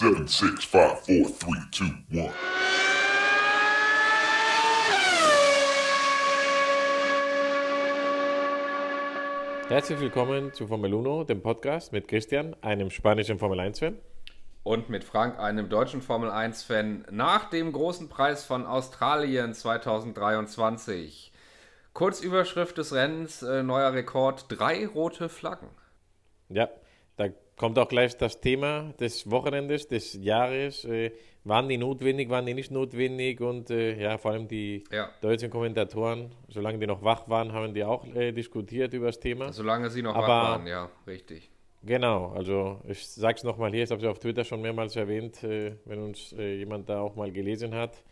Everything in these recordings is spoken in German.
Seven, six, five, four, three, two, one. Herzlich willkommen zu Formel 1, dem Podcast mit Christian, einem spanischen Formel 1-Fan. Und mit Frank, einem deutschen Formel 1-Fan, nach dem großen Preis von Australien 2023. Kurzüberschrift des Rennens, äh, neuer Rekord, drei rote Flaggen. Ja, kommt auch gleich das Thema des Wochenendes, des Jahres. Äh, waren die notwendig, waren die nicht notwendig? Und äh, ja, vor allem die Ja. deutschen Kommentatoren, solange die noch wach waren, haben die auch äh, diskutiert über das Thema. Solange sie noch Aber- wach waren, ja, richtig. Genau, also ich sage es nochmal hier, ich habe es auf Twitter schon mehrmals erwähnt, äh, wenn uns äh, jemand da auch mal gelesen hat.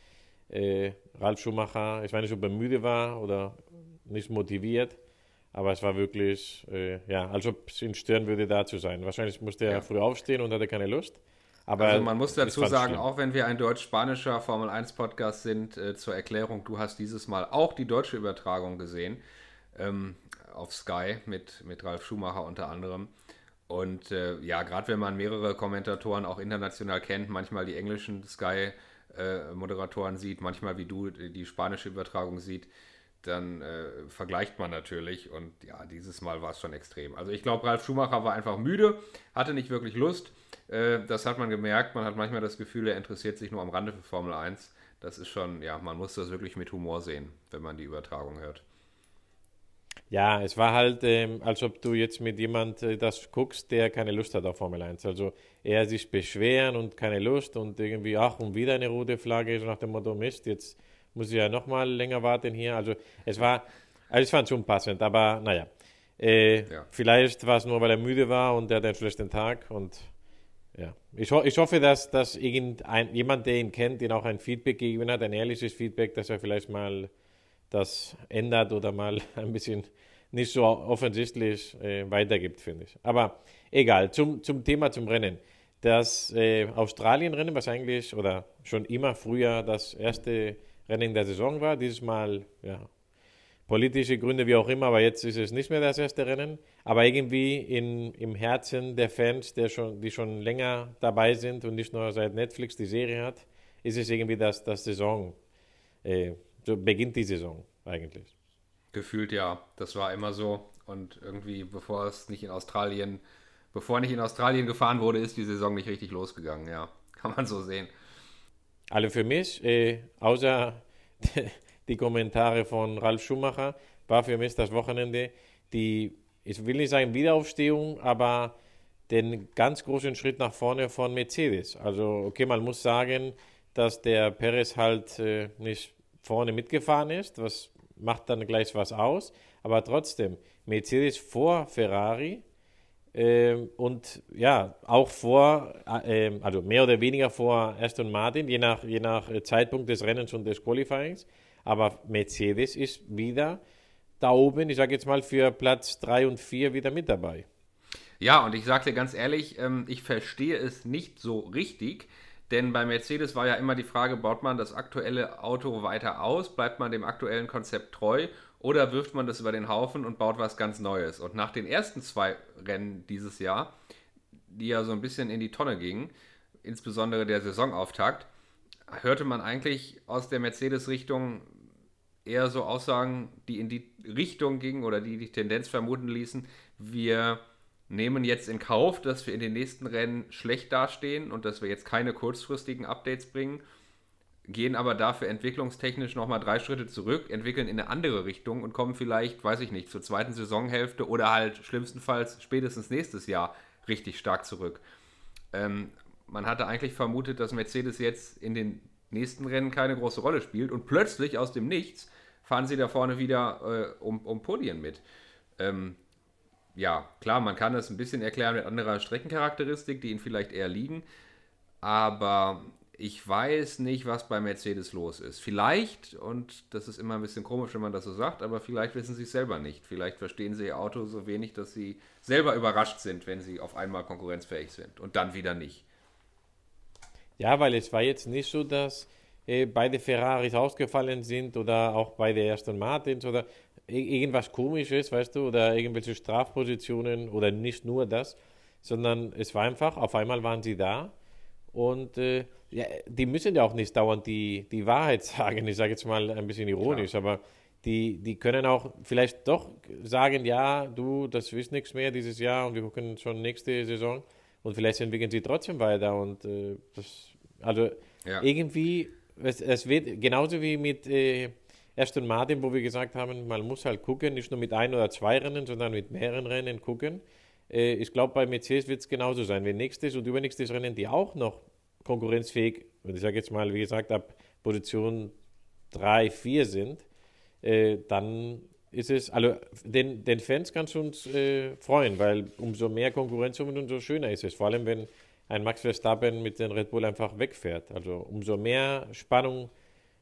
Äh, Ralf Schumacher, ich weiß nicht, ob er müde war oder nicht motiviert, aber es war wirklich, äh, ja, als ob es ihn stören würde, da zu sein. Wahrscheinlich musste er Ja. früh aufstehen und hatte keine Lust. Aber Also man muss dazu sagen, schlimm. auch wenn wir ein deutsch-spanischer Formel 1 Podcast sind, äh, zur Erklärung, du hast dieses Mal auch die deutsche Übertragung gesehen ähm, auf Sky mit, mit Ralf Schumacher unter anderem. Und äh, ja, gerade wenn man mehrere Kommentatoren auch international kennt, manchmal die englischen Sky-Moderatoren sieht, manchmal wie du die die spanische Übertragung sieht, dann äh, vergleicht man natürlich. Und ja, dieses Mal war es schon extrem. Also ich glaube, Ralf Schumacher war einfach müde, hatte nicht wirklich Lust. Äh, das hat man gemerkt. Man hat manchmal das Gefühl, er interessiert sich nur am Rande für Formel 1. Das ist schon, ja, man muss das wirklich mit Humor sehen, wenn man die Übertragung hört. Ja, es war halt, ähm, als ob du jetzt mit jemand äh, das guckst, der keine Lust hat auf Formel 1. Also er sich beschweren und keine Lust und irgendwie, ach, und wieder eine rote Flagge, so nach dem Motto, Mist, jetzt muss ich ja nochmal länger warten hier. Also es war, also ich fand es unpassend, aber naja. Äh, Ja. Vielleicht war es nur, weil er müde war und er hat einen schlechten Tag und ja. Ich, ho ich hoffe, dass, dass irgendein, jemand, der ihn kennt, ihn auch ein Feedback gegeben hat, ein ehrliches Feedback, dass er vielleicht mal das ändert oder mal ein bisschen nicht so offensichtlich äh, weitergibt, finde ich. Aber egal, zum, zum Thema, zum Rennen. Das äh, Australien-Rennen, was eigentlich oder schon immer früher das erste Rennen der Saison war, dieses Mal, ja, politische Gründe, wie auch immer, aber jetzt ist es nicht mehr das erste Rennen. Aber irgendwie in, im Herzen der Fans, der schon, die schon länger dabei sind und nicht nur seit Netflix die Serie hat, ist es irgendwie das, das Saison. Äh, so beginnt die Saison eigentlich. Gefühlt ja, das war immer so. Und irgendwie, bevor es nicht in Australien, bevor nicht in Australien gefahren wurde, ist die Saison nicht richtig losgegangen, ja. Kann man so sehen. Also für mich, äh, außer die Kommentare von Ralf Schumacher, war für mich das Wochenende. Die, ich will nicht sagen Wiederaufstehung, aber den ganz großen Schritt nach vorne von Mercedes. Also, okay, man muss sagen, dass der Perez halt äh, nicht vorne mitgefahren ist, was macht dann gleich was aus, aber trotzdem, Mercedes vor Ferrari, und ja, auch vor, äh, ähm, also mehr oder weniger vor Aston Martin, je nach, je nach äh, Zeitpunkt des Rennens und des Qualifyings. Aber Mercedes ist wieder da oben, ich sage jetzt mal für Platz 3 und 4 wieder mit dabei. Ja, und ich sage dir ganz ehrlich, ähm, ich verstehe es nicht so richtig, denn bei Mercedes war ja immer die Frage, baut man das aktuelle Auto weiter aus, bleibt man dem aktuellen Konzept treu oder wirft man das über den Haufen und baut was ganz Neues? Und nach den ersten zwei Rennen dieses Jahr, die ja so ein bisschen in die Tonne gingen, insbesondere der Saisonauftakt, hörte man eigentlich aus der Mercedes-Richtung eher so Aussagen, die in die Richtung gingen oder die die Tendenz vermuten ließen, wir nehmen jetzt in Kauf, dass wir in den nächsten Rennen schlecht dastehen und dass wir jetzt keine kurzfristigen Updates bringen, gehen aber dafür entwicklungstechnisch nochmal drei Schritte zurück, entwickeln in eine andere Richtung und kommen vielleicht, weiß ich nicht, zur zweiten Saisonhälfte oder halt schlimmstenfalls spätestens nächstes Jahr richtig stark zurück. Ähm, man hatte eigentlich vermutet, dass Mercedes jetzt in den nächsten Rennen keine große Rolle spielt und plötzlich aus dem Nichts fahren sie da vorne wieder äh, um, um Podien mit. Ähm, ja, klar, man kann das ein bisschen erklären mit anderer Streckencharakteristik, die ihnen vielleicht eher liegen, aber ich weiß nicht, was bei Mercedes los ist. Vielleicht, und das ist immer ein bisschen komisch, wenn man das so sagt, aber vielleicht wissen sie es selber nicht. Vielleicht verstehen sie ihr Auto so wenig, dass sie selber überrascht sind, wenn sie auf einmal konkurrenzfähig sind und dann wieder nicht. Ja, weil es war jetzt nicht so, dass äh, beide Ferraris ausgefallen sind oder auch beide Aston Martins oder irgendwas komisches, weißt du, oder irgendwelche Strafpositionen oder nicht nur das, sondern es war einfach, auf einmal waren sie da Und äh, ja, die müssen ja auch nicht dauernd die, die Wahrheit sagen. Ich sage jetzt mal ein bisschen ironisch, Klar. aber die, die können auch vielleicht doch sagen, ja, du, das ist nichts mehr dieses Jahr und wir gucken schon nächste Saison und vielleicht entwickeln sie trotzdem weiter und äh, das, also ja. irgendwie, es, es, wird genauso wie mit äh, Aston Martin, wo wir gesagt haben, man muss halt gucken, nicht nur mit ein oder zwei Rennen, sondern mit mehreren Rennen gucken. Äh, ich glaube, bei Mercedes wird es genauso sein. Wenn nächstes und übernächstes Rennen, die auch noch konkurrenzfähig, ich sage jetzt mal, wie gesagt, ab Position 3, 4 sind, äh, dann ist es, also den, den Fans kannst du uns äh, freuen, weil umso mehr Konkurrenz umso schöner ist es. Vor allem, wenn ein Max Verstappen mit dem Red Bull einfach wegfährt. Also umso mehr Spannung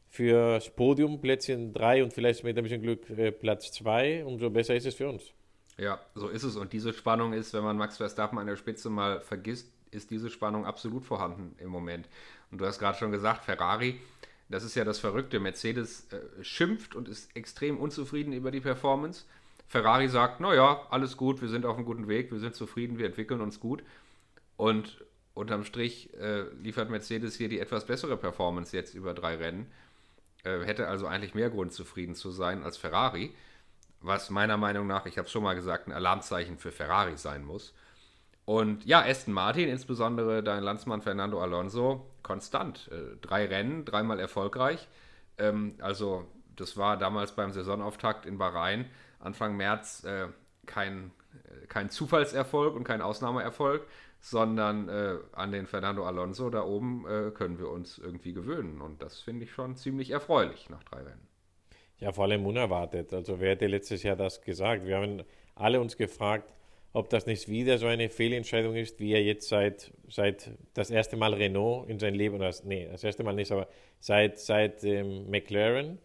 fürs Podium, Plätzchen 3 und vielleicht mit ein bisschen Glück äh, Platz 2, umso besser ist es für uns. Ja, so ist es. Und diese Spannung ist, wenn man Max Verstappen an der Spitze mal vergisst, ist diese Spannung absolut vorhanden im Moment. Und du hast gerade schon gesagt, Ferrari das ist ja das Verrückte. Mercedes äh, schimpft und ist extrem unzufrieden über die Performance. Ferrari sagt, naja, alles gut, wir sind auf einem guten Weg, wir sind zufrieden, wir entwickeln uns gut. Und unterm Strich äh, liefert Mercedes hier die etwas bessere Performance jetzt über drei Rennen. Äh, hätte also eigentlich mehr Grund, zufrieden zu sein als Ferrari. Was meiner Meinung nach, ich habe es schon mal gesagt, ein Alarmzeichen für Ferrari sein muss. Und ja, Aston Martin, insbesondere dein Landsmann Fernando Alonso, konstant. Äh, drei Rennen, dreimal erfolgreich. Ähm, also, das war damals beim Saisonauftakt in Bahrain, Anfang März, äh, kein, äh, kein Zufallserfolg und kein Ausnahmeerfolg, sondern an den Fernando Alonso da oben können wir uns irgendwie gewöhnen. Und das finde ich schon ziemlich erfreulich nach drei Rennen. Ja, vor allem unerwartet. Also, wer hätte letztes Jahr das gesagt? Wir haben alle uns gefragt, ob das nicht wieder so eine Fehlentscheidung ist, wie er jetzt seit, seit das erste Mal Renault in sein Leben, oder nee, das erste Mal nicht, aber seit, seit ähm, McLaren,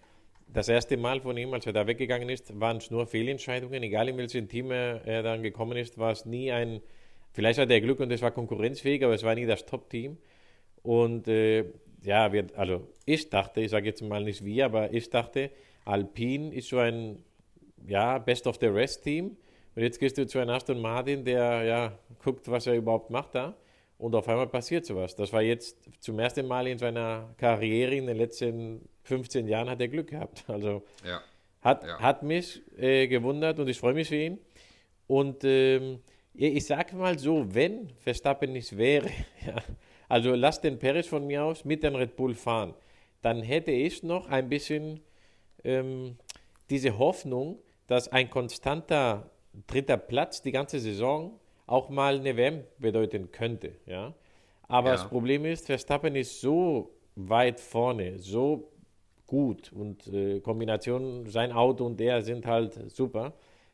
das erste Mal von ihm, als er da weggegangen ist, waren es nur Fehlentscheidungen. Egal in welchem Team er, dann gekommen ist, war es nie ein, vielleicht hat er Glück und es war konkurrenzfähig, aber es war nie das Top-Team. Und äh, ja, wir, also ich dachte, ich sage jetzt mal nicht wie, aber ich dachte, Alpine ist so ein ja, Best of the Rest-Team und jetzt gehst du zu einem Aston Martin, der ja guckt, was er überhaupt macht da. Und auf einmal passiert sowas. Das war jetzt zum ersten Mal in seiner Karriere in den letzten 15 Jahren hat er Glück gehabt. Also ja. Hat, ja. hat mich äh, gewundert und ich freue mich für ihn. Und ähm, ich sage mal so, wenn Verstappen nicht wäre, ja, also lass den Perez von mir aus mit dem Red Bull fahren, dann hätte ich noch ein bisschen ähm, diese Hoffnung, dass ein konstanter dritter Platz die ganze Saison auch mal eine WM bedeuten könnte. Ja? Aber ja. das Problem ist, Verstappen ist so weit vorne, so gut und äh, Kombination, sein Auto und er sind halt super,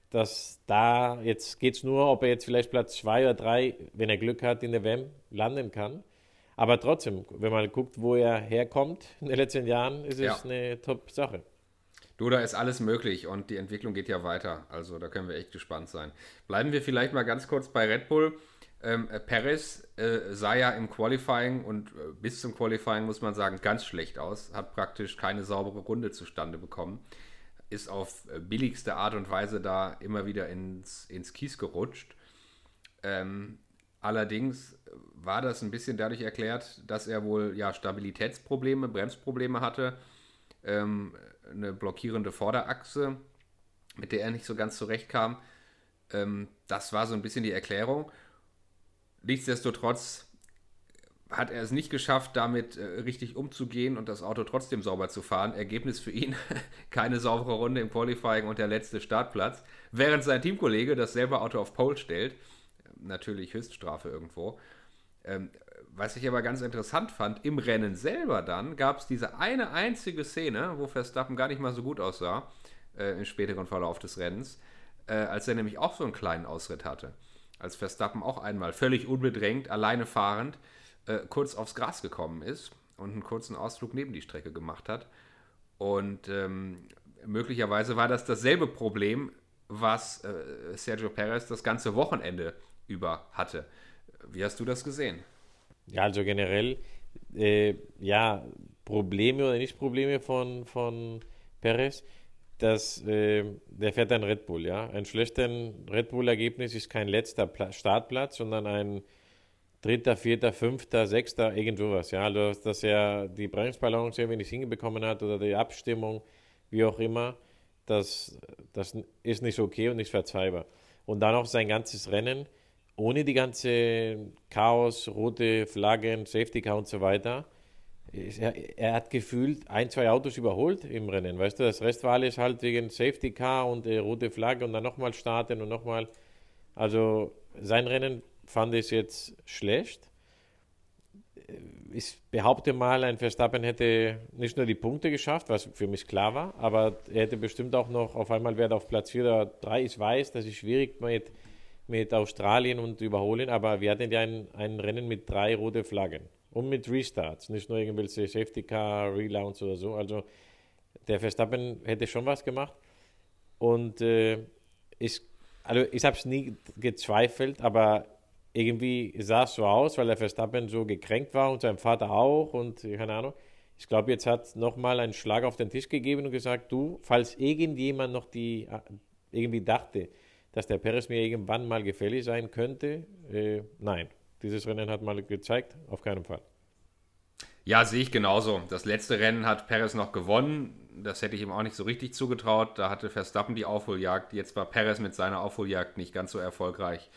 dass da jetzt geht es nur, ob er jetzt vielleicht Platz zwei oder drei, wenn er Glück hat, in der WM landen kann. Aber trotzdem, wenn man guckt, wo er herkommt in den letzten Jahren, ist ja. es eine Top-Sache. Du, da ist alles möglich und die Entwicklung geht ja weiter. Also da können wir echt gespannt sein. Bleiben wir vielleicht mal ganz kurz bei Red Bull. Ähm, äh, Perez äh, sah ja im Qualifying und äh, bis zum Qualifying muss man sagen ganz schlecht aus, hat praktisch keine saubere Runde zustande bekommen, ist auf äh, billigste Art und Weise da immer wieder ins, ins Kies gerutscht. Ähm, allerdings war das ein bisschen dadurch erklärt, dass er wohl ja Stabilitätsprobleme, Bremsprobleme hatte. Ähm, eine blockierende Vorderachse, mit der er nicht so ganz zurechtkam. Ähm, das war so ein bisschen die Erklärung. Nichtsdestotrotz hat er es nicht geschafft, damit äh, richtig umzugehen und das Auto trotzdem sauber zu fahren. Ergebnis für ihn: keine saubere Runde im Qualifying und der letzte Startplatz. Während sein Teamkollege dasselbe Auto auf Pole stellt. Natürlich Höchststrafe irgendwo. Ähm, was ich aber ganz interessant fand, im Rennen selber dann gab es diese eine einzige Szene, wo Verstappen gar nicht mal so gut aussah, äh, im späteren Verlauf des Rennens, äh, als er nämlich auch so einen kleinen Ausritt hatte. Als Verstappen auch einmal völlig unbedrängt, alleine fahrend, äh, kurz aufs Gras gekommen ist und einen kurzen Ausflug neben die Strecke gemacht hat. Und ähm, möglicherweise war das dasselbe Problem, was äh, Sergio Perez das ganze Wochenende über hatte. Wie hast du das gesehen? Ja, also generell, äh, ja, Probleme oder nicht Probleme von, von Perez, dass äh, der fährt ein Red Bull, ja. Ein schlechtes Red Bull-Ergebnis ist kein letzter Pla Startplatz, sondern ein Dritter, Vierter, Fünfter, Sechster, irgend sowas. Ja, also, dass er die Bremsbalance irgendwie nicht hingebekommen hat oder die Abstimmung, wie auch immer, das, das ist nicht okay und nicht verzeihbar. Und dann auch sein ganzes Rennen ohne die ganze Chaos, rote Flaggen, Safety Car und so weiter. Er, er, hat gefühlt ein, zwei Autos überholt im Rennen. Weißt du, das Rest war alles halt wegen Safety Car und äh, rote Flagge und dann nochmal starten und nochmal. Also sein Rennen fand ich jetzt schlecht. Ich behaupte mal, ein Verstappen hätte nicht nur die Punkte geschafft, was für mich klar war, aber er hätte bestimmt auch noch auf einmal Wert auf Platz 4 oder 3. Ich weiß, das ist schwierig mit mit Australien und überholen, aber wir hatten ja ein, ein Rennen mit drei roten Flaggen und mit Restarts, nicht nur irgendwelche Safety Car, Relaunch oder so. Also der Verstappen hätte schon was gemacht und äh, ich, also ich habe es nie gezweifelt, aber irgendwie sah es so aus, weil der Verstappen so gekränkt war und sein Vater auch und keine Ahnung. Ich glaube, jetzt hat nochmal einen Schlag auf den Tisch gegeben und gesagt, du, falls irgendjemand noch die irgendwie dachte, dass der Perez mir irgendwann mal gefällig sein könnte. Äh, nein, dieses Rennen hat mal gezeigt, auf keinen Fall. Ja, sehe ich genauso. Das letzte Rennen hat Perez noch gewonnen. Das hätte ich ihm auch nicht so richtig zugetraut. Da hatte Verstappen die Aufholjagd. Jetzt war Perez mit seiner Aufholjagd nicht ganz so erfolgreich.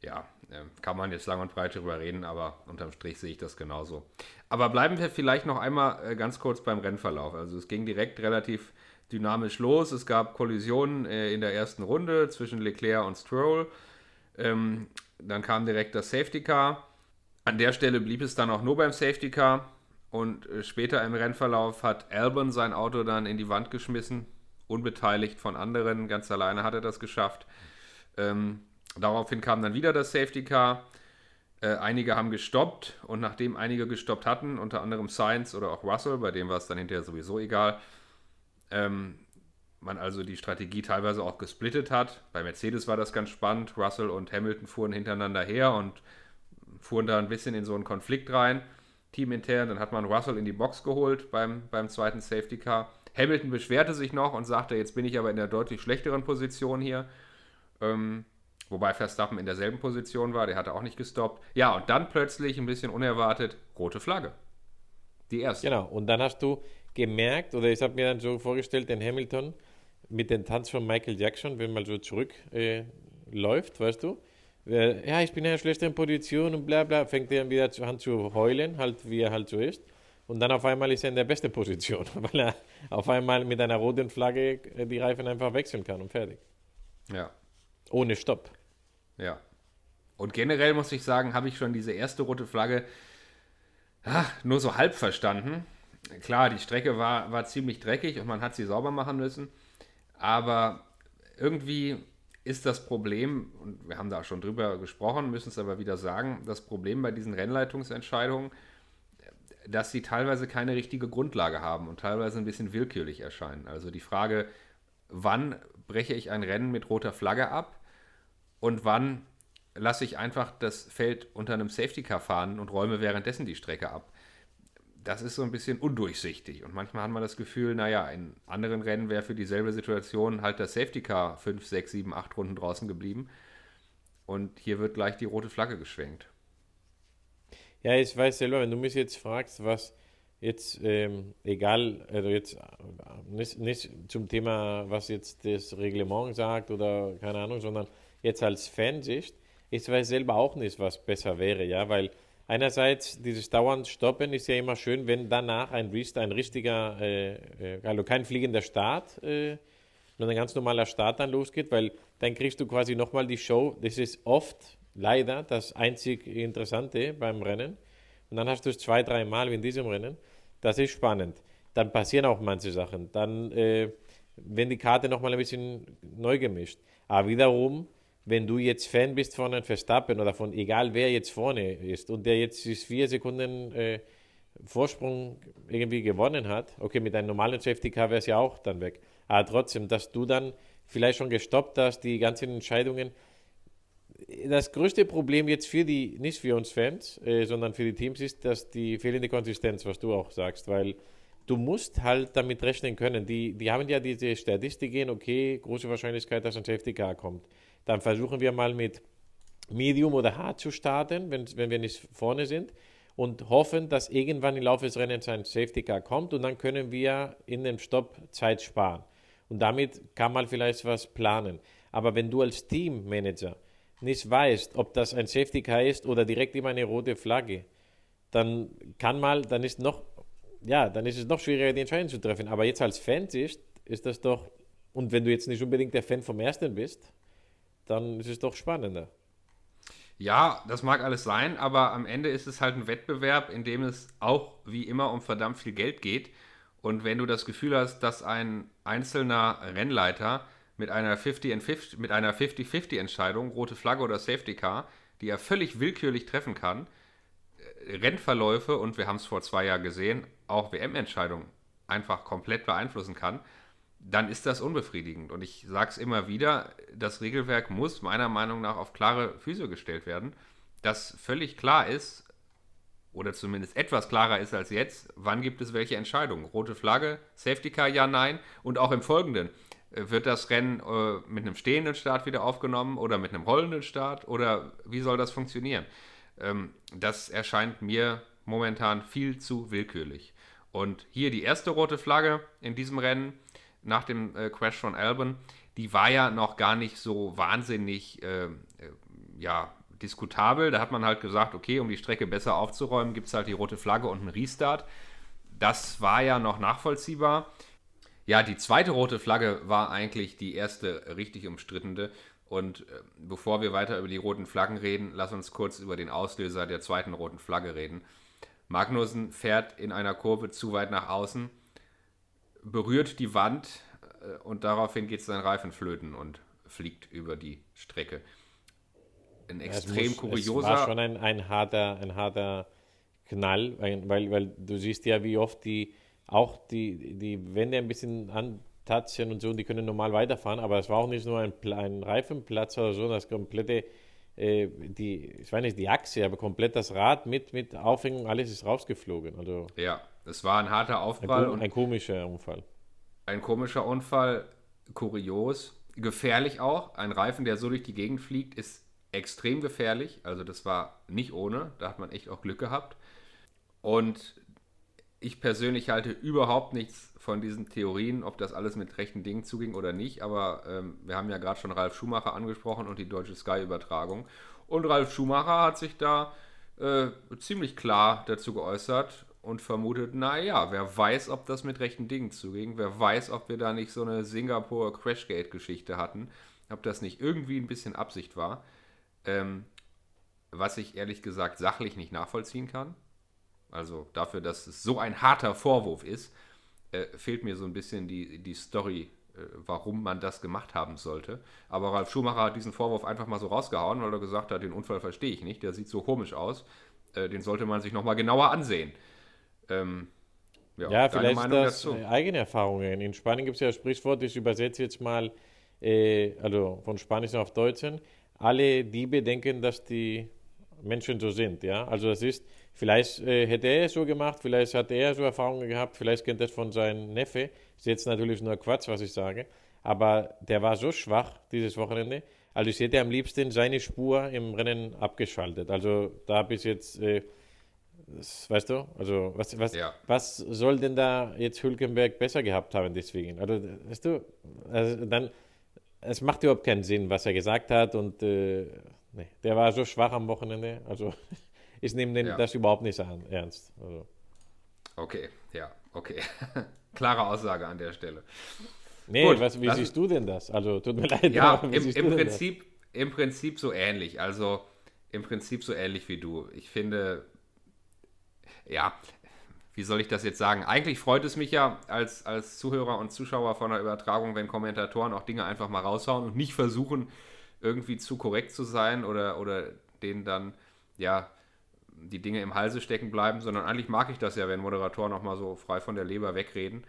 Ja, äh, kann man jetzt lang und breit darüber reden, aber unterm Strich sehe ich das genauso. Aber bleiben wir vielleicht noch einmal äh, ganz kurz beim Rennverlauf. Also es ging direkt relativ dynamisch los. Es gab Kollisionen äh, in der ersten Runde zwischen Leclerc und Stroll. Ähm, dann kam direkt das Safety Car. An der Stelle blieb es dann auch nur beim Safety Car. Und äh, später im Rennverlauf hat Albon sein Auto dann in die Wand geschmissen. Unbeteiligt von anderen. Ganz alleine hat er das geschafft. Ähm, daraufhin kam dann wieder das Safety Car. Äh, einige haben gestoppt und nachdem einige gestoppt hatten, unter anderem Sainz oder auch Russell, bei dem war es dann hinterher sowieso egal, ähm, man also die Strategie teilweise auch gesplittet hat. Bei Mercedes war das ganz spannend. Russell und Hamilton fuhren hintereinander her und fuhren da ein bisschen in so einen Konflikt rein, teamintern. Dann hat man Russell in die Box geholt beim, beim zweiten Safety Car. Hamilton beschwerte sich noch und sagte, jetzt bin ich aber in der deutlich schlechteren Position hier. Ähm, wobei Verstappen in derselben Position war, der hatte auch nicht gestoppt. Ja, und dann plötzlich ein bisschen unerwartet rote Flagge. Die erste. Genau, und dann hast du gemerkt, oder ich habe mir dann so vorgestellt, den Hamilton mit dem Tanz von Michael Jackson, wenn man so zurückläuft, äh, weißt du? Äh, ja, ich bin in einer schlechteren Position und bla bla, fängt er wieder an zu heulen, halt wie er halt so ist. Und dann auf einmal ist er in der besten Position, weil er auf einmal mit einer roten Flagge äh, die Reifen einfach wechseln kann und fertig. Ja. Ohne Stopp. Ja. Und generell muss ich sagen, habe ich schon diese erste rote Flagge ach, nur so halb verstanden klar, die Strecke war, war ziemlich dreckig und man hat sie sauber machen müssen. Aber irgendwie ist das Problem, und wir haben da schon drüber gesprochen, müssen es aber wieder sagen, das Problem bei diesen Rennleitungsentscheidungen, dass sie teilweise keine richtige Grundlage haben und teilweise ein bisschen willkürlich erscheinen. Also die Frage, wann breche ich ein Rennen mit roter Flagge ab und wann lasse ich einfach das Feld unter einem Safety Car fahren und räume währenddessen die Strecke ab das ist so ein bisschen undurchsichtig. Und manchmal hat man das Gefühl, naja, in anderen Rennen wäre für dieselbe Situation halt das Safety Car 5, 6, 7, 8 Runden draußen geblieben. Und hier wird gleich die rote Flagge geschwenkt. Ja, ich weiß selber, wenn du mich jetzt fragst, was jetzt, ähm, egal, also jetzt nicht, nicht zum Thema, was jetzt das Reglement sagt oder keine Ahnung, sondern jetzt als Fansicht, ich weiß selber auch nicht, was besser wäre, ja, weil einerseits dieses dauernd Stoppen ist ja immer schön, wenn danach ein, ein richtiger, äh, äh, also kein fliegender Start, äh, sondern ein ganz normaler Start dann losgeht, weil dann kriegst du quasi nochmal die Show. Das ist oft leider das einzig Interessante beim Rennen. Und dann hast du es zwei, drei Mal wie in diesem Rennen. Das ist spannend. Dann passieren auch manche Sachen. Dann äh, werden die Karte nochmal ein bisschen neu gemischt. Aber wiederum wenn du jetzt Fan bist von einem Verstappen oder von egal wer jetzt vorne ist und der jetzt vier Sekunden äh, Vorsprung irgendwie gewonnen hat, okay, mit einem normalen Safety Car wäre es ja auch dann weg. Aber trotzdem, dass du dann vielleicht schon gestoppt hast, die ganzen Entscheidungen. Das größte Problem jetzt für die, nicht für uns Fans, äh, sondern für die Teams ist, dass die fehlende Konsistenz, was du auch sagst, weil du musst halt damit rechnen können. Die, die haben ja diese Statistiken, okay, große Wahrscheinlichkeit, dass ein Safety Car kommt. Dann versuchen wir mal mit Medium oder Hard zu starten, wenn, wenn wir nicht vorne sind und hoffen, dass irgendwann im Laufe des Rennens ein Safety Car kommt und dann können wir in dem Stopp Zeit sparen. Und damit kann man vielleicht was planen. Aber wenn du als Teammanager nicht weißt, ob das ein Safety Car ist oder direkt immer eine rote Flagge, dann kann mal, dann ist noch, ja, dann ist es noch schwieriger, die Entscheidung zu treffen. Aber jetzt als Fan ist, ist das doch, und wenn du jetzt nicht unbedingt der Fan vom ersten bist, dann ist es doch spannender. Ja, das mag alles sein, aber am Ende ist es halt ein Wettbewerb, in dem es auch wie immer um verdammt viel Geld geht. Und wenn du das Gefühl hast, dass ein einzelner Rennleiter mit einer 50 mit einer 50-50 Entscheidung, rote Flagge oder Safety Car, die er völlig willkürlich treffen kann, äh, Rennverläufe und wir haben es vor zwei Jahren gesehen, auch WM-Entscheidungen einfach komplett beeinflussen kann, dann ist das unbefriedigend. Und ich sage es immer wieder, das Regelwerk muss meiner Meinung nach auf klare Füße gestellt werden, dass völlig klar ist, oder zumindest etwas klarer ist als jetzt, wann gibt es welche Entscheidungen. Rote Flagge, Safety Car, ja, nein. Und auch im Folgenden. Äh, wird das Rennen äh, mit einem stehenden Start wieder aufgenommen oder mit einem rollenden Start? Oder wie soll das funktionieren? Ähm, das erscheint mir momentan viel zu willkürlich. Und hier die erste rote Flagge in diesem Rennen nach dem äh, Crash von Albon, die war ja noch gar nicht so wahnsinnig äh, äh, ja, diskutabel. Da hat man halt gesagt, okay, um die Strecke besser aufzuräumen, gibt es halt die rote Flagge und einen Restart. Das war ja noch nachvollziehbar. Ja, die zweite rote Flagge war eigentlich die erste richtig umstrittene. Und äh, bevor wir weiter über die roten Flaggen reden, lass uns kurz über den Auslöser der zweiten roten Flagge reden. Magnussen fährt in einer Kurve zu weit nach außen berührt die Wand äh, und daraufhin geht sein Reifen flöten und fliegt über die Strecke. Ein extrem muss, kurioser. Es war schon ein, ein, harter, ein harter Knall, weil, weil du siehst ja, wie oft die auch die, die Wände ein bisschen antatschen und so, die können normal weiterfahren, aber es war auch nicht nur ein, ein Reifenplatz oder so, das komplette, äh, die, ich weiß nicht, die Achse, aber komplett das Rad mit, mit Aufhängung, alles ist rausgeflogen. Also ja, es war ein harter Aufprall. Ein, ein komischer Unfall. Ein komischer Unfall, kurios, gefährlich auch. Ein Reifen, der so durch die Gegend fliegt, ist extrem gefährlich. Also das war nicht ohne, da hat man echt auch Glück gehabt. Und ich persönlich halte überhaupt nichts von diesen Theorien, ob das alles mit rechten Dingen zuging oder nicht. Aber ähm, wir haben ja gerade schon Ralf Schumacher angesprochen und die deutsche Sky-Übertragung. Und Ralf Schumacher hat sich da äh, ziemlich klar dazu geäußert und vermutet, naja, wer weiß, ob das mit rechten Dingen zuging, wer weiß, ob wir da nicht so eine Singapur Crashgate-Geschichte hatten, ob das nicht irgendwie ein bisschen Absicht war, ähm, was ich ehrlich gesagt sachlich nicht nachvollziehen kann. Also dafür, dass es so ein harter Vorwurf ist, äh, fehlt mir so ein bisschen die, die Story, äh, warum man das gemacht haben sollte. Aber Ralf Schumacher hat diesen Vorwurf einfach mal so rausgehauen, weil er gesagt hat, den Unfall verstehe ich nicht, der sieht so komisch aus, äh, den sollte man sich nochmal genauer ansehen. Ähm, ja, ja vielleicht Meinung das dazu? eigene Erfahrungen. In Spanien gibt es ja das Sprichwort, ich übersetze jetzt mal äh, also von Spanisch auf Deutsch. Alle Diebe denken, dass die Menschen so sind. Ja? Also das ist, vielleicht äh, hätte er es so gemacht, vielleicht hat er so Erfahrungen gehabt, vielleicht kennt er es von seinem Neffe. Ist jetzt natürlich nur Quatsch, was ich sage. Aber der war so schwach dieses Wochenende. Also ich hätte am liebsten seine Spur im Rennen abgeschaltet. Also da habe ich jetzt... Äh, das, weißt du? Also, was, was, ja. was soll denn da jetzt Hülkenberg besser gehabt haben deswegen? Also, weißt du, also dann, es macht überhaupt keinen Sinn, was er gesagt hat und äh, nee, der war so schwach am Wochenende. Also, ich nehme ja. das überhaupt nicht an, ernst. Also. Okay, ja, okay. Klare Aussage an der Stelle. Nee, Gut, was, wie siehst du denn das? Also, tut mir leid. Ja, im, im Prinzip, im Prinzip so ähnlich. Also, im Prinzip so ähnlich wie du. Ich finde, ja, wie soll ich das jetzt sagen? Eigentlich freut es mich ja als, als Zuhörer und Zuschauer von der Übertragung, wenn Kommentatoren auch Dinge einfach mal raushauen und nicht versuchen, irgendwie zu korrekt zu sein oder, oder denen dann, ja, die Dinge im Halse stecken bleiben, sondern eigentlich mag ich das ja, wenn Moderatoren auch mal so frei von der Leber wegreden.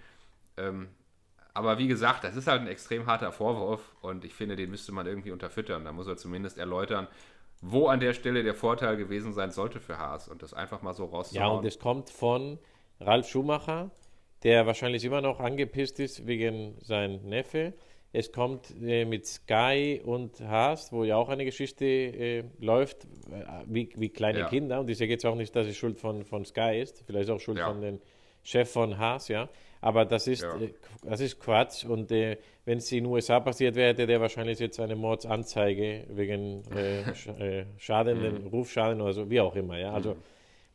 Ähm, aber wie gesagt, das ist halt ein extrem harter Vorwurf und ich finde, den müsste man irgendwie unterfüttern. Da muss er zumindest erläutern, wo an der Stelle der Vorteil gewesen sein sollte für Haas und das einfach mal so rauszuhauen. Ja, und es kommt von Ralf Schumacher, der wahrscheinlich immer noch angepisst ist wegen seinem Neffe. Es kommt äh, mit Sky und Haas, wo ja auch eine Geschichte äh, läuft, äh, wie, wie kleine Ja. Kinder. Und ich sage jetzt auch nicht, dass es Schuld von, von Sky ist, vielleicht auch Schuld Ja. von dem Chef von Haas, ja. Aber das ist, Ja. äh, das ist Quatsch. Und äh, wenn es in den USA passiert wäre, hätte der wahrscheinlich jetzt eine Mordsanzeige wegen äh, sch äh, schadenden, Mhm. Rufschaden oder so, wie auch immer, ja. Also,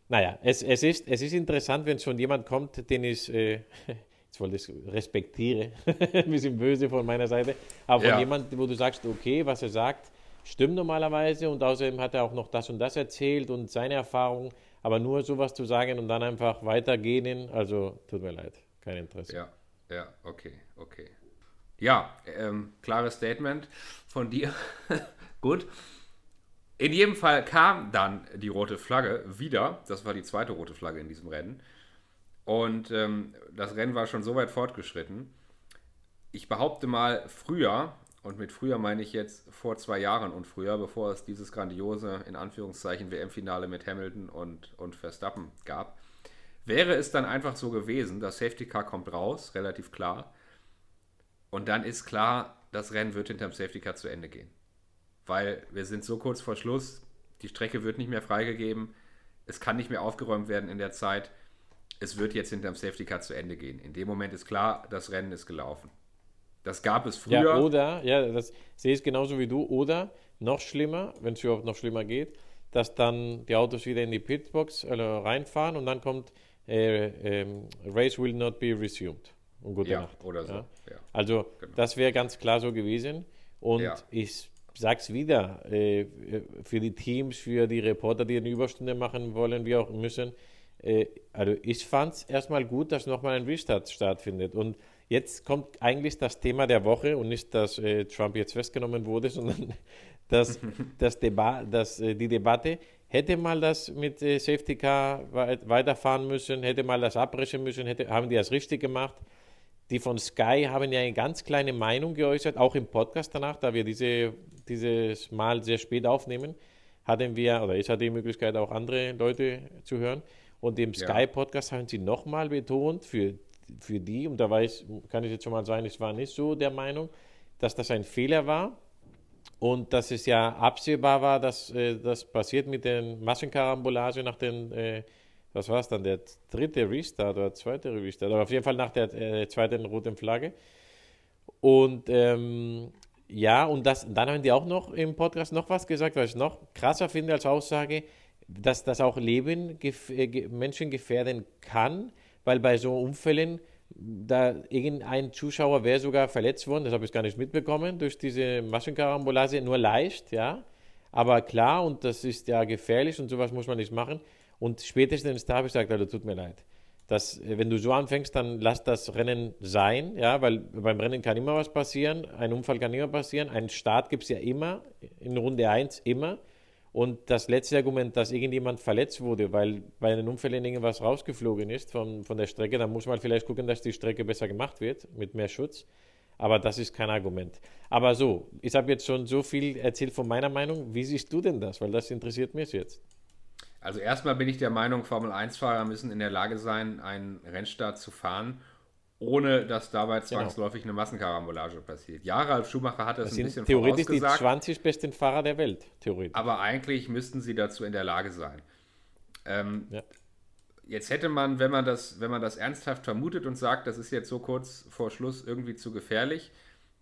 naja, es, es, ist, es ist interessant, wenn schon jemand kommt, den ich, äh, jetzt wollte ich respektiere, ein bisschen böse von meiner Seite, aber Ja. von jemand, wo du sagst, okay, was er sagt, stimmt normalerweise und außerdem hat er auch noch das und das erzählt und seine Erfahrung, aber nur sowas zu sagen und dann einfach weitergehen, also tut mir leid, kein Interesse. Ja, ja, okay, okay. Ja, ähm, klares Statement von dir. Gut. In jedem Fall kam dann die rote Flagge wieder. Das war die zweite rote Flagge in diesem Rennen. Und ähm, das Rennen war schon so weit fortgeschritten. Ich behaupte mal, früher, und mit früher meine ich jetzt vor zwei Jahren und früher, bevor es dieses grandiose, in Anführungszeichen, WM-Finale mit Hamilton und, und Verstappen gab, wäre es dann einfach so gewesen, das Safety Car kommt raus, relativ klar. Und dann ist klar, das Rennen wird hinterm Safety Car zu Ende gehen. Weil wir sind so kurz vor Schluss, die Strecke wird nicht mehr freigegeben, es kann nicht mehr aufgeräumt werden in der Zeit. Es wird jetzt hinterm Safety Car zu Ende gehen. In dem Moment ist klar, das Rennen ist gelaufen. Das gab es früher. Ja, oder, ja, das sehe ich genauso wie du, oder noch schlimmer, wenn es überhaupt noch schlimmer geht, dass dann die Autos wieder in die Pitbox äh, reinfahren und dann kommt äh, ähm, Race will not be resumed. Und gute ja, Nacht. oder so. Ja. Ja. Also Genau. das wäre ganz klar so gewesen. Und ich sag's wieder, äh, für die Teams, für die Reporter, die eine Überstunde machen wollen, wie auch müssen, äh, also ich fand's erstmal gut, dass nochmal ein Restart stattfindet. Und jetzt kommt eigentlich das Thema der Woche und nicht, dass äh, Trump jetzt festgenommen wurde, sondern dass, das Deba dass äh, die Debatte, hätte mal das mit äh, Safety Car weit weiterfahren müssen, hätte mal das abbrechen müssen, hätte, haben die das richtig gemacht? Die von Sky haben ja eine ganz kleine Meinung geäußert, auch im Podcast danach, da wir diese, dieses Mal sehr spät aufnehmen, hatten wir, oder ich hatte die Möglichkeit, auch andere Leute zu hören. Und im Ja. Sky-Podcast haben sie nochmal betont, für, für die, und da weiß, kann ich jetzt schon mal sagen, ich war nicht so der Meinung, dass das ein Fehler war und dass es ja absehbar war, dass äh, das passiert mit den Massenkarambolage nach den, äh, was war es dann, der dritte Restart oder zweite Restart, aber auf jeden Fall nach der äh, zweiten roten Flagge. Und ähm, ja, und das, dann haben die auch noch im Podcast noch was gesagt, was ich noch krasser finde als Aussage, dass das auch Leben gef äh, Menschen gefährden kann, weil bei so Unfällen da irgendein Zuschauer wäre sogar verletzt worden, das habe ich gar nicht mitbekommen, durch diese Massenkarambolage, nur leicht, ja. Aber klar, und das ist ja gefährlich und sowas muss man nicht machen. Und spätestens da habe ich gesagt, also tut mir leid. Das, äh, wenn du so anfängst, dann lass das Rennen sein, ja, weil beim Rennen kann immer was passieren, ein Unfall kann immer passieren, einen Start gibt es ja immer, in Runde 1 immer. Und das letzte Argument, dass irgendjemand verletzt wurde, weil bei einem Unfall irgendwas rausgeflogen ist von, von der Strecke, dann muss man vielleicht gucken, dass die Strecke besser gemacht wird, mit mehr Schutz. Aber das ist kein Argument. Aber so, ich habe jetzt schon so viel erzählt von meiner Meinung. Wie siehst du denn das? Weil das interessiert mich jetzt. Also erstmal bin ich der Meinung, Formel-1-Fahrer müssen in der Lage sein, einen Rennstart zu fahren, ohne dass dabei zwangsläufig eine Massenkarambolage passiert. Ja, Ralf Schumacher hat das, Das ein bisschen theoretisch die vorausgesagt, 20 besten Fahrer der Welt, theoretisch. aber eigentlich müssten sie dazu in der Lage sein. Ähm, Ja. Jetzt hätte man, wenn man, das, wenn man das ernsthaft vermutet und sagt, das ist jetzt so kurz vor Schluss irgendwie zu gefährlich,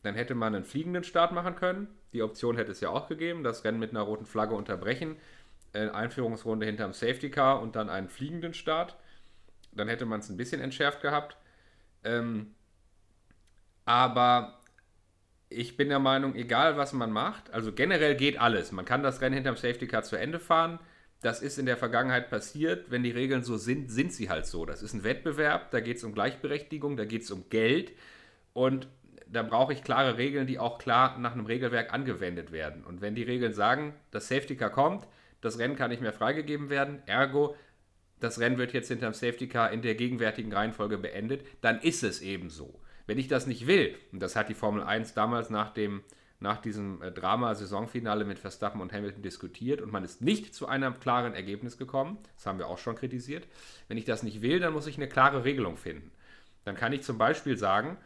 dann hätte man einen fliegenden Start machen können. Die Option hätte es ja auch gegeben, das Rennen mit einer roten Flagge unterbrechen, äh, Einführungsrunde hinterm Safety Car und dann einen fliegenden Start. Dann hätte man es ein bisschen entschärft gehabt. Ähm, aber ich bin der Meinung, egal was man macht, also generell geht alles. Man kann das Rennen hinterm Safety Car zu Ende fahren. Das ist in der Vergangenheit passiert. Wenn die Regeln so sind, sind sie halt so. Das ist ein Wettbewerb, da geht es um Gleichberechtigung, da geht es um Geld. Und da brauche ich klare Regeln, die auch klar nach einem Regelwerk angewendet werden. Und wenn die Regeln sagen, das Safety Car kommt, das Rennen kann nicht mehr freigegeben werden, ergo, das Rennen wird jetzt hinterm Safety Car in der gegenwärtigen Reihenfolge beendet, dann ist es eben so. Wenn ich das nicht will, und das hat die Formel 1 damals nach, dem, nach diesem äh, Drama-Saisonfinale mit Verstappen und Hamilton diskutiert und man ist nicht zu einem klaren Ergebnis gekommen, das haben wir auch schon kritisiert, wenn ich das nicht will, dann muss ich eine klare Regelung finden. Dann kann ich zum Beispiel sagen,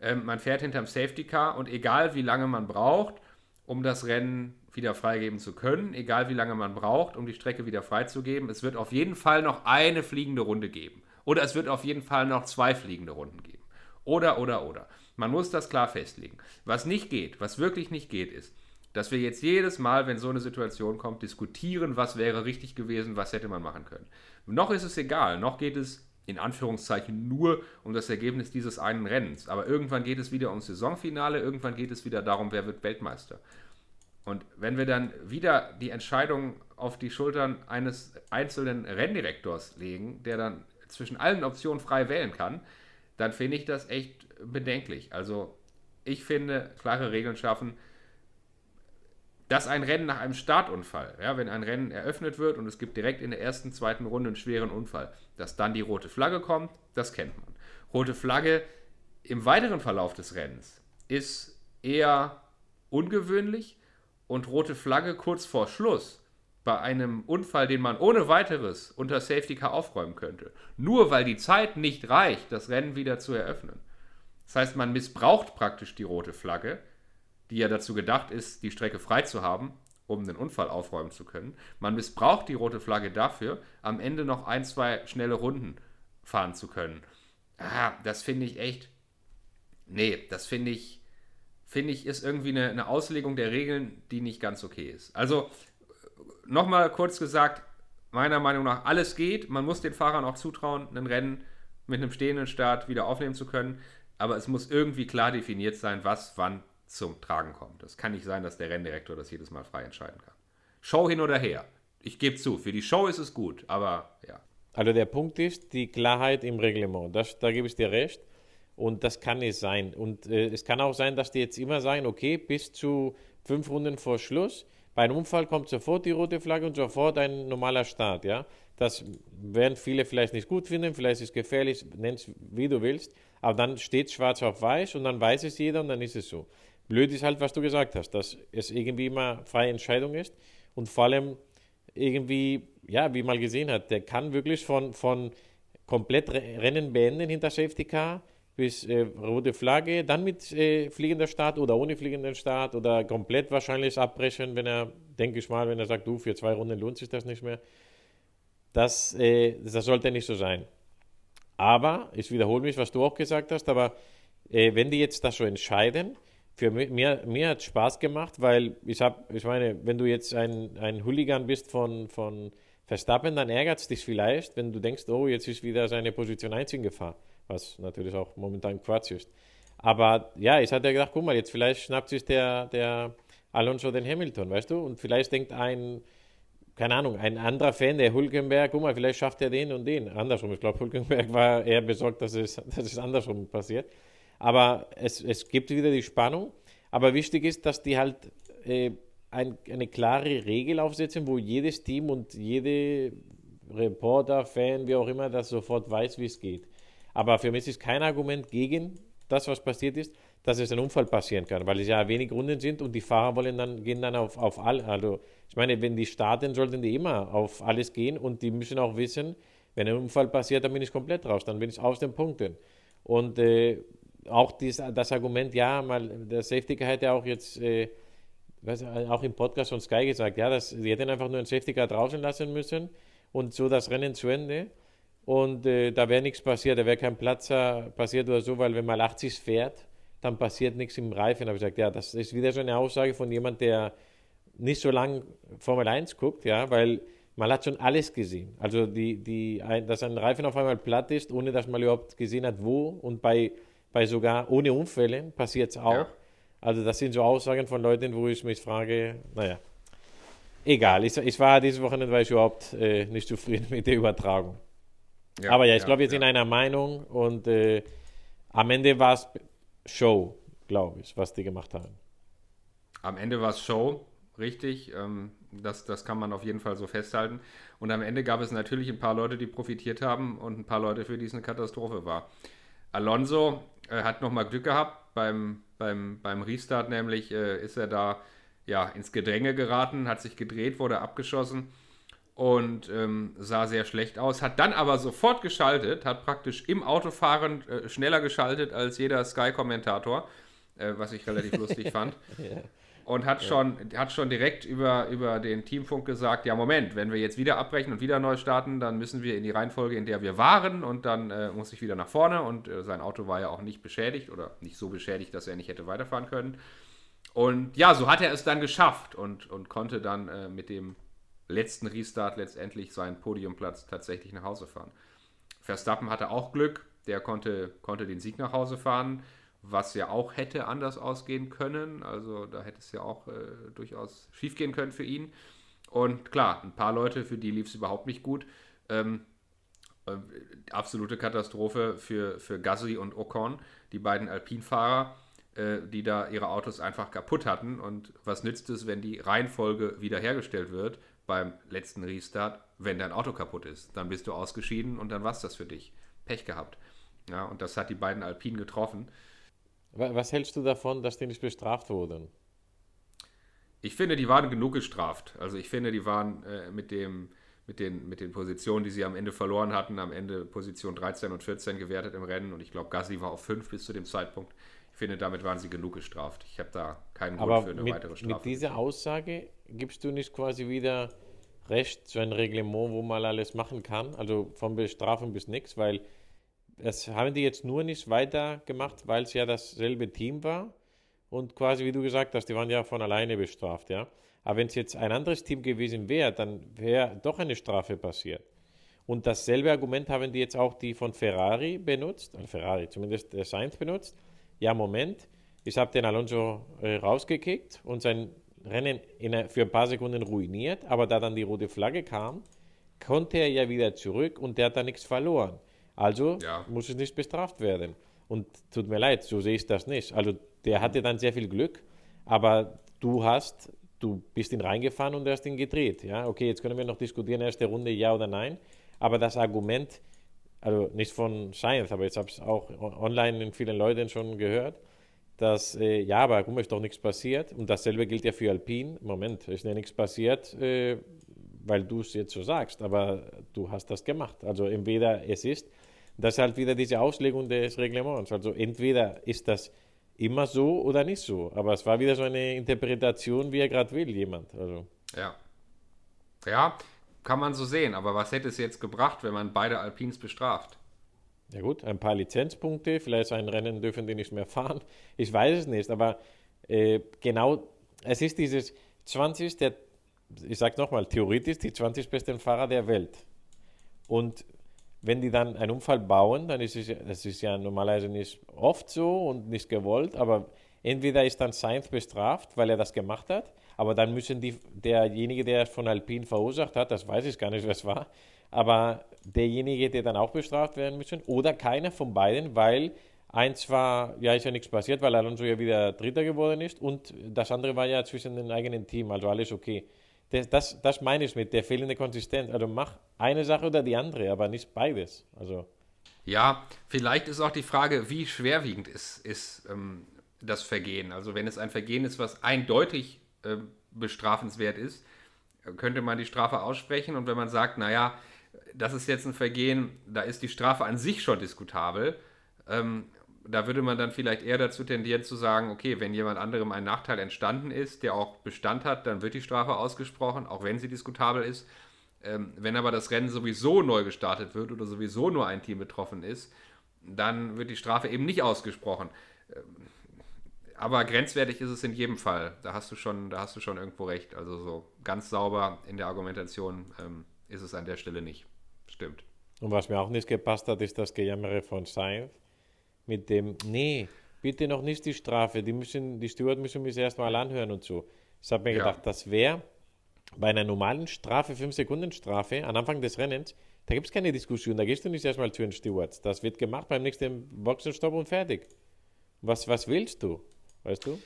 ähm, man fährt hinterm Safety Car und egal wie lange man braucht, um das Rennen wieder freigeben zu können, egal wie lange man braucht, um die Strecke wieder freizugeben, es wird auf jeden Fall noch eine fliegende Runde geben. Oder es wird auf jeden Fall noch zwei fliegende Runden geben. Oder, oder, oder. Man muss das klar festlegen. Was nicht geht, was wirklich nicht geht, ist, dass wir jetzt jedes Mal, wenn so eine Situation kommt, diskutieren, was wäre richtig gewesen, was hätte man machen können. Noch ist es egal, noch geht es in Anführungszeichen nur um das Ergebnis dieses einen Rennens. Aber irgendwann geht es wieder ums Saisonfinale, irgendwann geht es wieder darum, wer wird Weltmeister. Und wenn wir dann wieder die Entscheidung auf die Schultern eines einzelnen Renndirektors legen, der dann zwischen allen Optionen frei wählen kann, dann finde ich das echt bedenklich. Also ich finde, klare Regeln schaffen, dass ein Rennen nach einem Startunfall, ja, wenn ein Rennen eröffnet wird und es gibt direkt in der ersten, zweiten Runde einen schweren Unfall, dass dann die rote Flagge kommt, das kennt man. Rote Flagge im weiteren Verlauf des Rennens ist eher ungewöhnlich und rote Flagge kurz vor Schluss bei einem Unfall, den man ohne weiteres unter Safety Car aufräumen könnte, nur weil die Zeit nicht reicht, das Rennen wieder zu eröffnen. Das heißt, man missbraucht praktisch die rote Flagge, die ja dazu gedacht ist, die Strecke frei zu haben, um den Unfall aufräumen zu können. Man missbraucht die rote Flagge dafür, am Ende noch ein, zwei schnelle Runden fahren zu können. Ah, das finde ich echt. Nee, das finde ich, finde ich, ist irgendwie eine, eine Auslegung der Regeln, die nicht ganz okay ist. Also, nochmal kurz gesagt, meiner Meinung nach, alles geht. Man muss den Fahrern auch zutrauen, ein Rennen mit einem stehenden Start wieder aufnehmen zu können. Aber es muss irgendwie klar definiert sein, was wann zum Tragen kommt. Es kann nicht sein, dass der Renndirektor das jedes Mal frei entscheiden kann. Show hin oder her. Ich gebe zu, für die Show ist es gut, aber ja. Also der Punkt ist die Klarheit im Reglement. Das, da gebe ich dir recht. Und das kann nicht sein. Und äh, es kann auch sein, dass die jetzt immer sagen, okay, bis zu fünf Runden vor Schluss, bei einem Unfall kommt sofort die rote Flagge und sofort ein normaler Start. Ja? Das werden viele vielleicht nicht gut finden, vielleicht ist es gefährlich, nenn es wie du willst, aber dann steht schwarz auf weiß und dann weiß es jeder und dann ist es so. Blöd ist halt, was du gesagt hast, dass es irgendwie immer freie Entscheidung ist und vor allem irgendwie, ja, wie man gesehen hat, der kann wirklich von, von komplett Rennen beenden hinter Safety Car bis äh, rote Flagge, dann mit äh, fliegender Start oder ohne fliegenden Start oder komplett wahrscheinlich abbrechen, wenn er, denke ich mal, wenn er sagt, du, für zwei Runden lohnt sich das nicht mehr. Das, äh, das sollte nicht so sein. Aber, ich wiederhole mich, was du auch gesagt hast, aber äh, wenn die jetzt das so entscheiden, für mir, mir hat Spaß gemacht, weil ich habe, ich meine, wenn du jetzt ein, ein Hooligan bist von, von Verstappen, dann ärgert es dich vielleicht, wenn du denkst, oh, jetzt ist wieder seine Position 1 in Gefahr, was natürlich auch momentan Quatsch ist. Aber ja, ich hatte gedacht, guck mal, jetzt vielleicht schnappt sich der, der Alonso den Hamilton, weißt du? Und vielleicht denkt ein, keine Ahnung, ein anderer Fan, der Hulkenberg, guck mal, vielleicht schafft er den und den. Andersrum, ich glaube, Hulkenberg war eher besorgt, dass es, dass es andersrum passiert. Aber es, es gibt wieder die Spannung. Aber wichtig ist, dass die halt äh, ein, eine klare Regel aufsetzen, wo jedes Team und jede Reporter, Fan, wie auch immer, das sofort weiß, wie es geht. Aber für mich ist kein Argument gegen das, was passiert ist, dass es ein Unfall passieren kann, weil es ja wenig Runden sind und die Fahrer wollen dann, gehen dann auf, auf all, also ich meine, wenn die starten, sollten die immer auf alles gehen und die müssen auch wissen, wenn ein Unfall passiert, dann bin ich komplett raus, dann bin ich aus den Punkten. Und äh, auch dies, das Argument, ja, mal, der Safety Car ja auch jetzt, äh, was, auch im Podcast von Sky gesagt, ja, dass sie hätten einfach nur ein Safety Car draußen lassen müssen und so das Rennen zu Ende. Und äh, da wäre nichts passiert, da wäre kein Platzer passiert oder so, weil wenn man 80 fährt, dann passiert nichts im Reifen. Habe ich gesagt, ja, das ist wieder so eine Aussage von jemand, der nicht so lange Formel 1 guckt, ja, weil man hat schon alles gesehen. Also die, die, dass ein Reifen auf einmal platt ist, ohne dass man überhaupt gesehen hat, wo und bei bei sogar ohne Unfälle passiert es auch. Ja. Also das sind so Aussagen von Leuten, wo ich mich frage, naja, egal. Ich, ich war dieses Wochenende war ich überhaupt äh, nicht zufrieden mit der Übertragung. Ja, Aber ja, ich ja, glaube, wir sind einer Meinung und äh, am Ende war es Show, glaube ich, was die gemacht haben. Am Ende war es Show, richtig. Ähm, das, das kann man auf jeden Fall so festhalten. Und am Ende gab es natürlich ein paar Leute, die profitiert haben und ein paar Leute, für die es eine Katastrophe war. Alonso äh, hat nochmal Glück gehabt. Beim, beim, beim Restart nämlich äh, ist er da ja, ins Gedränge geraten, hat sich gedreht, wurde abgeschossen. und ähm, sah sehr schlecht aus, hat dann aber sofort geschaltet, hat praktisch im Autofahren äh, schneller geschaltet als jeder Sky-Kommentator, äh, was ich relativ lustig fand. Und hat, ja. schon, hat schon direkt über, über den Teamfunk gesagt, ja Moment, wenn wir jetzt wieder abbrechen und wieder neu starten, dann müssen wir in die Reihenfolge, in der wir waren und dann äh, muss ich wieder nach vorne und äh, sein Auto war ja auch nicht beschädigt oder nicht so beschädigt, dass er nicht hätte weiterfahren können. Und ja, so hat er es dann geschafft und, und konnte dann äh, mit dem letzten Restart letztendlich seinen Podiumplatz tatsächlich nach Hause fahren. Verstappen hatte auch Glück, der konnte, konnte den Sieg nach Hause fahren, was ja auch hätte anders ausgehen können. Also da hätte es ja auch äh, durchaus schief gehen können für ihn. Und klar, ein paar Leute, für die lief es überhaupt nicht gut. Ähm, äh, absolute Katastrophe für, für Gasly und Ocon, die beiden Alpinfahrer, äh, die da ihre Autos einfach kaputt hatten. Und was nützt es, wenn die Reihenfolge wiederhergestellt wird? beim letzten Restart, wenn dein Auto kaputt ist. Dann bist du ausgeschieden und dann war es das für dich. Pech gehabt. Ja, und das hat die beiden Alpinen getroffen. Was hältst du davon, dass die nicht bestraft wurden? Ich finde, die waren genug gestraft. Also ich finde, die waren äh, mit, dem, mit, den, mit den Positionen, die sie am Ende verloren hatten, am Ende Position 13 und 14 gewertet im Rennen. Und ich glaube, Gassi war auf 5 bis zu dem Zeitpunkt. Ich finde, damit waren sie genug gestraft. Ich habe da keinen Grund Aber für eine mit, weitere Strafe. Mit dieser Aussage gibst du nicht quasi wieder recht zu einem Reglement, wo man alles machen kann, also von Bestrafung bis nichts, weil das haben die jetzt nur nicht weiter gemacht, weil es ja dasselbe Team war und quasi, wie du gesagt hast, die waren ja von alleine bestraft, ja. Aber wenn es jetzt ein anderes Team gewesen wäre, dann wäre doch eine Strafe passiert. Und dasselbe Argument haben die jetzt auch die von Ferrari benutzt, Ferrari, zumindest der Sainz benutzt, ja, Moment, ich habe den Alonso äh, rausgekickt und sein Rennen in, für ein paar Sekunden ruiniert, aber da dann die rote Flagge kam, konnte er ja wieder zurück und der hat da nichts verloren. Also ja. muss es nicht bestraft werden. Und tut mir leid, so sehe ich das nicht. Also der hatte dann sehr viel Glück, aber du hast, du bist ihn reingefahren und du hast ihn gedreht. Ja, okay, jetzt können wir noch diskutieren, erste Runde ja oder nein. Aber das Argument, also nicht von Science, aber jetzt habe ich es auch online in vielen Leuten schon gehört, dass, äh, ja, aber guck mal, ist doch nichts passiert. Und dasselbe gilt ja für Alpin. Moment, ist ja nichts passiert, äh, weil du es jetzt so sagst, aber du hast das gemacht. Also entweder es ist, das ist halt wieder diese Auslegung des Reglements. Also entweder ist das immer so oder nicht so. Aber es war wieder so eine Interpretation, wie er gerade will, jemand. Also. Ja. Ja, kann man so sehen, aber was hätte es jetzt gebracht, wenn man beide Alpins bestraft? Ja gut, ein paar Lizenzpunkte, vielleicht ein Rennen dürfen die nicht mehr fahren. Ich weiß es nicht, aber äh, genau, es ist dieses 20. Der, ich sage nochmal, theoretisch die 20 besten Fahrer der Welt. Und wenn die dann einen Unfall bauen, dann ist es, das ist ja normalerweise nicht oft so und nicht gewollt, aber entweder ist dann Sainz bestraft, weil er das gemacht hat, aber dann müssen die, derjenige, der es von Alpine verursacht hat, das weiß ich gar nicht, was war, aber derjenige, der dann auch bestraft werden müssen, oder keiner von beiden, weil eins war, ja, ist ja nichts passiert, weil Alonso ja wieder Dritter geworden ist und das andere war ja zwischen dem eigenen Team, also alles okay. Das, das, das meine ich mit der fehlenden Konsistenz. Also mach eine Sache oder die andere, aber nicht beides. Also. Ja, vielleicht ist auch die Frage, wie schwerwiegend ist, ist ähm, das Vergehen. Also wenn es ein Vergehen ist, was eindeutig äh, bestrafenswert ist, könnte man die Strafe aussprechen und wenn man sagt, naja, das ist jetzt ein Vergehen, da ist die Strafe an sich schon diskutabel, ähm, da würde man dann vielleicht eher dazu tendieren zu sagen, okay, wenn jemand anderem ein Nachteil entstanden ist, der auch Bestand hat, dann wird die Strafe ausgesprochen, auch wenn sie diskutabel ist. Ähm, wenn aber das Rennen sowieso neu gestartet wird oder sowieso nur ein Team betroffen ist, dann wird die Strafe eben nicht ausgesprochen. Ähm, aber grenzwertig ist es in jedem Fall. Da hast du schon, da hast du schon irgendwo recht. Also so ganz sauber in der Argumentation ähm, ist es an der Stelle nicht. Stimmt. Und was mir auch nicht gepasst hat, ist das Gejammere von Sainz mit dem, nee, bitte noch nicht die Strafe, die müssen, die Steward müssen mich erstmal anhören und so. Ich habe mir ja. gedacht, das wäre bei einer normalen Strafe, 5 Sekunden Strafe, am Anfang des Rennens, da gibt es keine Diskussion, da gehst du nicht erstmal zu den Stewards. Das wird gemacht beim nächsten Boxenstopp und fertig. Was, was willst du? Weißt du?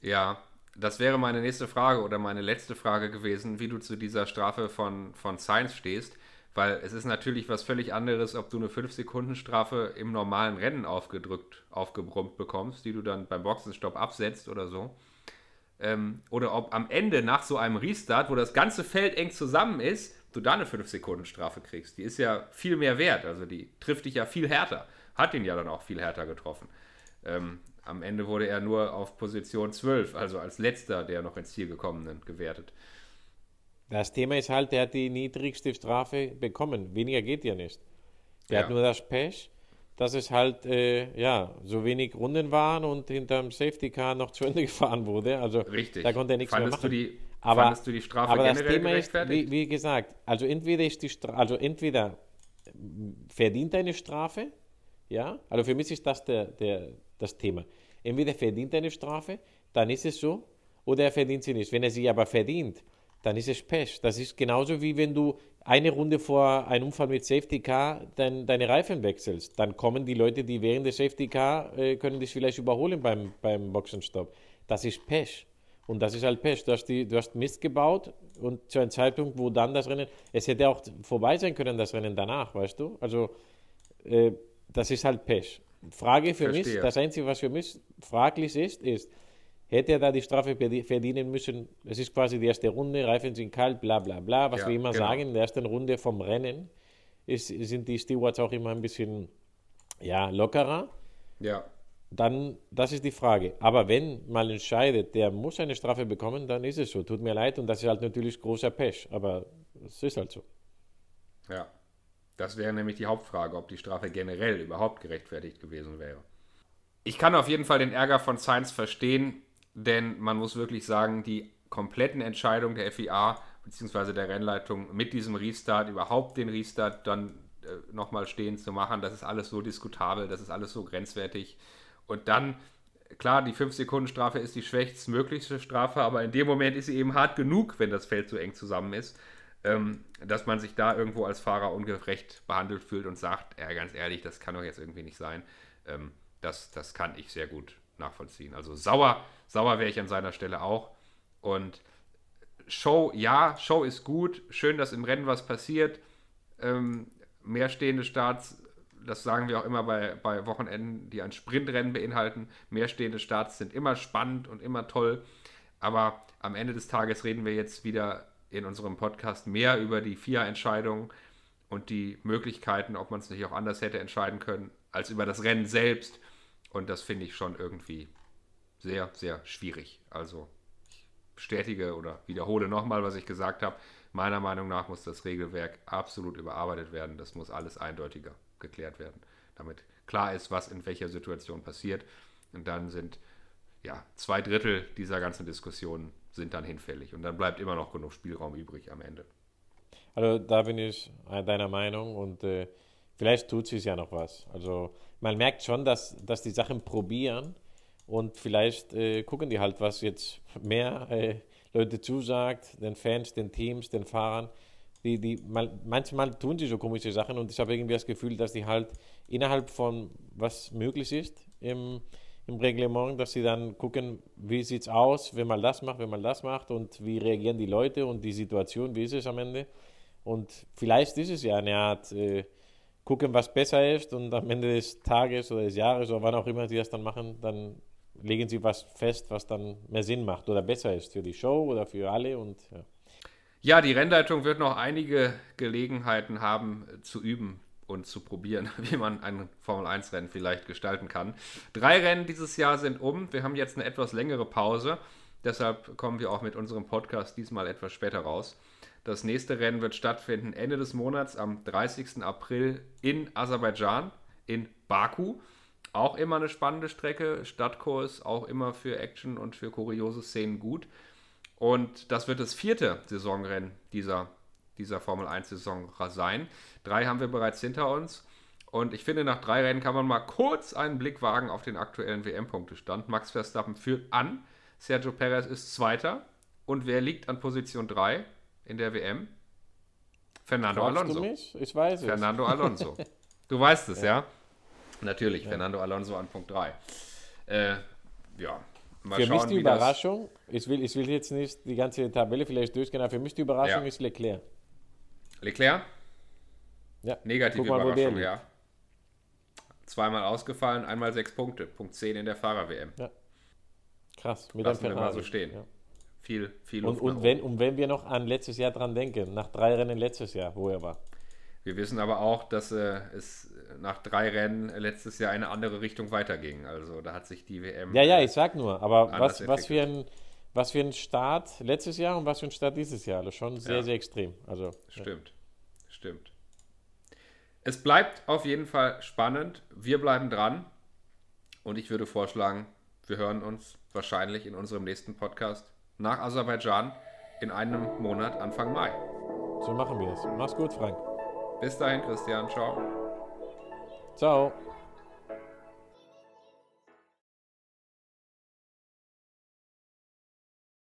Ja, das wäre meine nächste Frage oder meine letzte Frage gewesen, wie du zu dieser Strafe von, von Science stehst. Weil es ist natürlich was völlig anderes, ob du eine 5-Sekunden-Strafe im normalen Rennen aufgedrückt, aufgebrummt bekommst, die du dann beim Boxenstopp absetzt oder so. Ähm, oder ob am Ende nach so einem Restart, wo das ganze Feld eng zusammen ist, du da eine 5-Sekunden-Strafe kriegst. Die ist ja viel mehr wert. Also die trifft dich ja viel härter. Hat ihn ja dann auch viel härter getroffen. Ähm, am Ende wurde er nur auf Position 12, also als letzter der noch ins Ziel gekommenen, gewertet. Das Thema ist halt, er hat die niedrigste Strafe bekommen. Weniger geht ja nicht. Er Ja. hat nur das Pech, dass es halt äh, ja, so wenig Runden waren und hinterm Safety Car noch zu Ende gefahren wurde. Also Richtig. da konnte er nichts mehr fandest machen. Du die, aber, fandest du die Strafe aber das generell Thema ist, gerechtfertigt? wie, wie gesagt, also entweder ist die Stra also entweder verdient er eine Strafe, ja, also für mich ist das der, der, das Thema. Entweder verdient er eine Strafe, dann ist es so, oder er verdient sie nicht. Wenn er sie aber verdient, dann ist es Pech. Das ist genauso wie wenn du eine Runde vor einem Unfall mit Safety Car dein, deine Reifen wechselst. Dann kommen die Leute, die während des Safety Car äh, können dich vielleicht überholen beim, beim Boxenstopp. Das ist Pech. Und das ist halt Pech. Du hast, die, du hast Mist gebaut und zu einem Zeitpunkt, wo dann das Rennen, es hätte auch vorbei sein können, das Rennen danach, weißt du? Also, äh, das ist halt Pech. Frage für mich, Verstehe. das Einzige, was für mich fraglich ist, ist, hätte er da die Strafe verdi- verdienen müssen? Es ist quasi die erste Runde, Reifen sind kalt, bla bla bla. Was Ja, wir immer genau. sagen, in der ersten Runde vom Rennen ist, sind die Stewards auch immer ein bisschen ja, lockerer. ja. Dann, das ist die Frage. Aber wenn mal entscheidet, der muss eine Strafe bekommen, dann ist es so. Tut mir leid und das ist halt natürlich großer Pech. Aber es ist halt so. Ja, das wäre nämlich die Hauptfrage, ob die Strafe generell überhaupt gerechtfertigt gewesen wäre. Ich kann auf jeden Fall den Ärger von Sainz verstehen, denn man muss wirklich sagen, die kompletten Entscheidungen der FIA bzw. der Rennleitung mit diesem Restart, überhaupt den Restart dann äh, nochmal stehen zu machen, das ist alles so diskutabel, das ist alles so grenzwertig. Und dann, klar, die 5-Sekunden-Strafe ist die schwächstmöglichste Strafe, aber in dem Moment ist sie eben hart genug, wenn das Feld so eng zusammen ist ähm, dass man sich da irgendwo als Fahrer ungerecht behandelt fühlt und sagt, ja, ganz ehrlich, das kann doch jetzt irgendwie nicht sein. Ähm, das, das kann ich sehr gut nachvollziehen. Also sauer, sauer wäre ich an seiner Stelle auch. Und Show, ja, Show ist gut. Schön, dass im Rennen was passiert. Ähm, mehr stehende Starts, das sagen wir auch immer bei, bei Wochenenden, die ein Sprintrennen beinhalten. Mehr stehende Starts sind immer spannend und immer toll. Aber am Ende des Tages reden wir jetzt wieder in unserem Podcast mehr über die FIA-Entscheidung und die Möglichkeiten, ob man es nicht auch anders hätte entscheiden können, als über das Rennen selbst. Und das finde ich schon irgendwie sehr, sehr schwierig. Also ich bestätige oder wiederhole nochmal, was ich gesagt habe. Meiner Meinung nach muss das Regelwerk absolut überarbeitet werden. Das muss alles eindeutiger geklärt werden, damit klar ist, was in welcher Situation passiert. Und dann sind ja zwei Drittel dieser ganzen Diskussionen sind dann hinfällig. Und dann bleibt immer noch genug Spielraum übrig am Ende. Also da bin ich deiner Meinung und äh, vielleicht tut sich ja noch was. Also man merkt schon, dass, dass die Sachen probieren und vielleicht äh, gucken die halt, was jetzt mehr äh, Leute zusagt, den Fans, den Teams, den Fahrern. Die, die, mal, manchmal tun sie so komische Sachen und ich habe irgendwie das Gefühl, dass die halt innerhalb von was möglich ist im, im Reglement, dass sie dann gucken, wie sieht es aus, wenn man das macht, wenn man das macht und wie reagieren die Leute und die Situation, wie ist es am Ende. Und vielleicht ist es ja eine Art, äh, gucken, was besser ist und am Ende des Tages oder des Jahres oder wann auch immer sie das dann machen, dann legen sie was fest, was dann mehr Sinn macht oder besser ist für die Show oder für alle und ja. Ja, die Rennleitung wird noch einige Gelegenheiten haben zu üben und zu probieren, wie man ein Formel-1-Rennen vielleicht gestalten kann. Drei Rennen dieses Jahr sind um. Wir haben jetzt eine etwas längere Pause. Deshalb kommen wir auch mit unserem Podcast diesmal etwas später raus. Das nächste Rennen wird stattfinden Ende des Monats am 30. April in Aserbaidschan, in Baku. Auch immer eine spannende Strecke, Stadtkurs, auch immer für Action und für kuriose Szenen gut. Und das wird das vierte Saisonrennen dieser, dieser Formel 1-Saison sein. Drei haben wir bereits hinter uns. Und ich finde, nach drei Rennen kann man mal kurz einen Blick wagen auf den aktuellen WM-Punktestand. Max Verstappen führt an. Sergio Perez ist Zweiter. Und wer liegt an Position 3 in der WM? Fernando Fragst Alonso. du mich? Ich weiß es. Fernando Alonso. Du weißt es, ja? Natürlich, Fernando Alonso an Punkt 3. Äh, ja, mal Für schauen, mich die Überraschung, ich will, ich will jetzt nicht die ganze Tabelle vielleicht durchgehen, aber für mich die Überraschung Ja. ist Leclerc. Leclerc? Ja. Negative mal, Überraschung, ja. Zweimal ausgefallen, einmal sechs Punkte. Punkt 10 in der Fahrer-WM. Krass, mit Lassen einem wir mal so stehen. Ja. Viel, viel Und, und, wenn, und wenn wir noch an letztes Jahr dran denken, nach drei Rennen letztes Jahr, wo er war. Wir wissen aber auch, dass äh, es nach drei Rennen letztes Jahr eine andere Richtung weiterging. Also da hat sich die WM. Ja, ja, äh, ich sag nur, aber was, was, für ein, was für ein Start letztes Jahr und was für ein Start dieses Jahr. Das ist schon sehr, Ja. sehr extrem. Also, ja. Stimmt. Stimmt. Es bleibt auf jeden Fall spannend. Wir bleiben dran. Und ich würde vorschlagen, wir hören uns wahrscheinlich in unserem nächsten Podcast nach Aserbaidschan in einem Monat Anfang Mai. so machen wir es. Mach's gut, Frank. Bis dahin, Christian. Ciao. Ciao.